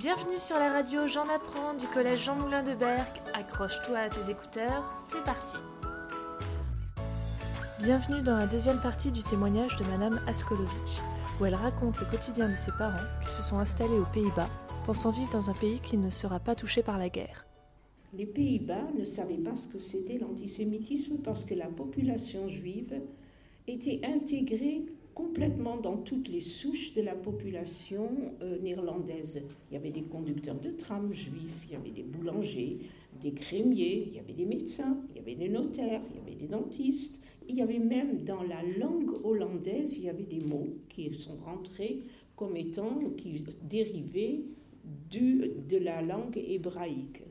Bienvenue sur la radio J'en apprends du collège Jean Moulin de Berck. Accroche-toi à tes écouteurs, c'est parti. Bienvenue dans la deuxième partie du témoignage de Madame Askolovitch, où elle raconte le quotidien de ses parents qui se sont installés aux Pays-Bas, pensant vivre dans un pays qui ne sera pas touché par la guerre. Les Pays-Bas ne savaient pas ce que c'était l'antisémitisme parce que la population juive était intégrée complètement dans toutes les souches de la population euh, néerlandaise. Il y avait des conducteurs de tram juifs, il y avait des boulangers, des crémiers, il y avait des médecins, il y avait des notaires, il y avait des dentistes. Il y avait même dans la langue hollandaise, il y avait des mots qui sont rentrés comme étant, qui du, de la langue hébraïque.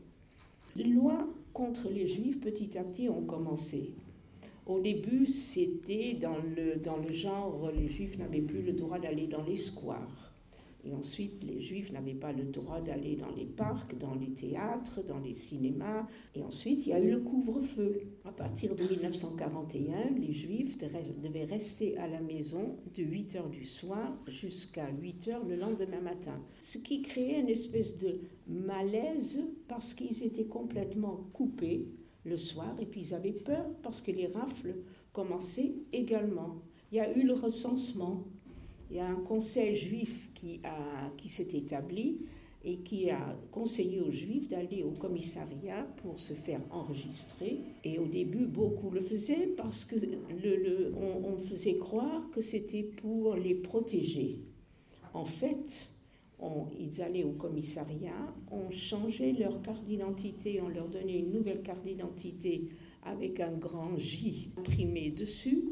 Les lois contre les juifs petit à petit ont commencé. Au début, c'était dans le, dans le genre, les juifs n'avaient plus le droit d'aller dans les squares. Et ensuite, les juifs n'avaient pas le droit d'aller dans les parcs, dans les théâtres, dans les cinémas. Et ensuite, il y a eu le couvre-feu. À partir de 1941, les juifs devaient rester à la maison de 8 heures du soir jusqu'à 8 heures le lendemain matin. Ce qui créait une espèce de malaise parce qu'ils étaient complètement coupés le soir et puis ils avaient peur parce que les rafles commençaient également. Il y a eu le recensement. Il y a un conseil juif qui, qui s'est établi et qui a conseillé aux juifs d'aller au commissariat pour se faire enregistrer. Et au début, beaucoup le faisaient parce que on faisait croire que c'était pour les protéger. En fait, ils allaient au commissariat, on changeait leur carte d'identité, on leur donnait une nouvelle carte d'identité avec un grand J imprimé dessus.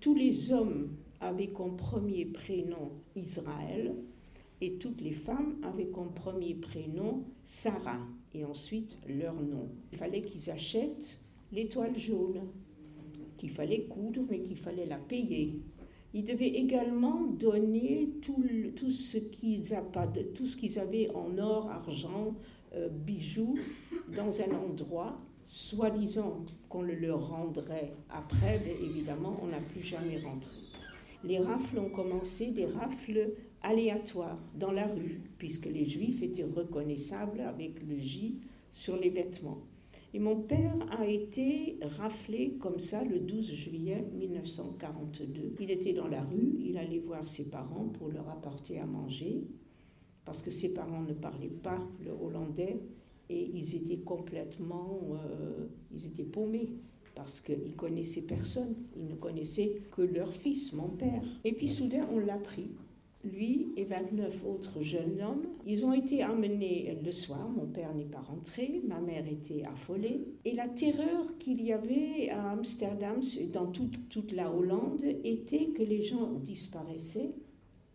Tous les hommes avaient comme premier prénom Israël et toutes les femmes avaient comme premier prénom Sarah et ensuite leur nom. Il fallait qu'ils achètent l'étoile jaune, qu'il fallait coudre mais qu'il fallait la payer. Ils devaient également donner tout, tout ce qu'ils avaient en or, argent, euh, bijoux dans un endroit, soi-disant qu'on le leur rendrait après, mais évidemment, on n'a plus jamais rentré. Les rafles ont commencé, des rafles aléatoires dans la rue, puisque les juifs étaient reconnaissables avec le J sur les vêtements. Et mon père a été raflé comme ça le 12 juillet 1942. Il était dans la rue, il allait voir ses parents pour leur apporter à manger, parce que ses parents ne parlaient pas le hollandais et ils étaient complètement, euh, ils étaient paumés parce qu'ils connaissaient personne, ils ne connaissaient que leur fils, mon père. Et puis soudain, on l'a pris lui et 29 autres jeunes hommes. Ils ont été emmenés le soir, mon père n'est pas rentré, ma mère était affolée. Et la terreur qu'il y avait à Amsterdam, dans toute, toute la Hollande, était que les gens disparaissaient,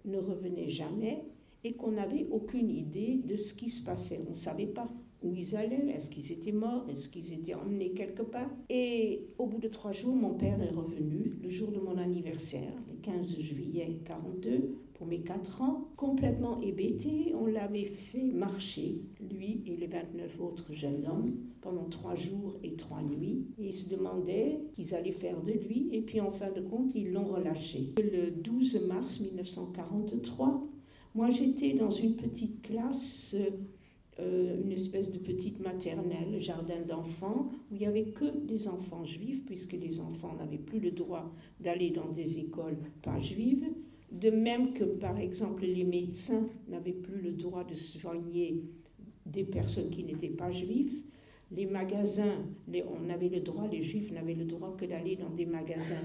ne revenaient jamais et qu'on n'avait aucune idée de ce qui se passait. On ne savait pas où ils allaient, est-ce qu'ils étaient morts, est-ce qu'ils étaient emmenés quelque part. Et au bout de trois jours, mon père est revenu, le jour de mon anniversaire, le 15 juillet 42, pour mes quatre ans, complètement hébété. On l'avait fait marcher, lui et les 29 autres jeunes hommes, pendant trois jours et trois nuits. Ils se demandaient qu'ils allaient faire de lui, et puis en fin de compte, ils l'ont relâché. Le 12 mars 1943, moi j'étais dans une petite classe euh, une espèce de petite maternelle, jardin d'enfants, où il n'y avait que des enfants juifs, puisque les enfants n'avaient plus le droit d'aller dans des écoles pas juives. De même que, par exemple, les médecins n'avaient plus le droit de soigner des personnes qui n'étaient pas juives. Les magasins, on avait le droit, les juifs n'avaient le droit que d'aller dans des magasins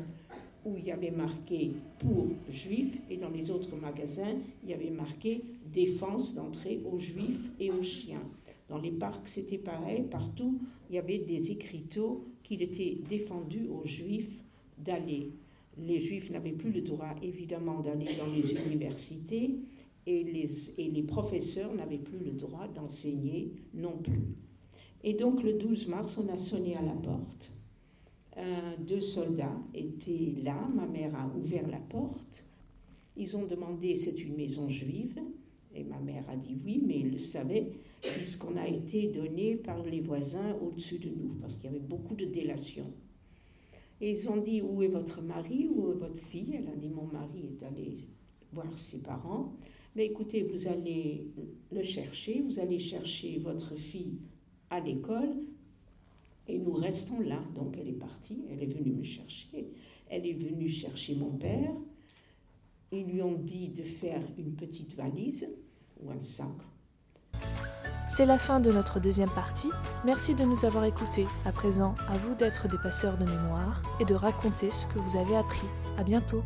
où il y avait marqué pour juifs et dans les autres magasins, il y avait marqué défense d'entrée aux juifs et aux chiens. Dans les parcs, c'était pareil. Partout, il y avait des écriteaux qu'il était défendu aux juifs d'aller. Les juifs n'avaient plus le droit, évidemment, d'aller dans les universités et les, et les professeurs n'avaient plus le droit d'enseigner non plus. Et donc, le 12 mars, on a sonné à la porte deux soldats étaient là, ma mère a ouvert la porte. Ils ont demandé c'est une maison juive et ma mère a dit oui, mais ils le savaient puisqu'on a été donné par les voisins au-dessus de nous parce qu'il y avait beaucoup de délations. Et ils ont dit où est votre mari, où est votre fille? Elle a dit mon mari est allé voir ses parents. Mais écoutez, vous allez le chercher, vous allez chercher votre fille à l'école, et nous restons là. Donc elle est partie, elle est venue me chercher, elle est venue chercher mon père. Ils lui ont dit de faire une petite valise ou un sac. C'est la fin de notre deuxième partie. Merci de nous avoir écoutés. À présent, à vous d'être des passeurs de mémoire et de raconter ce que vous avez appris. À bientôt.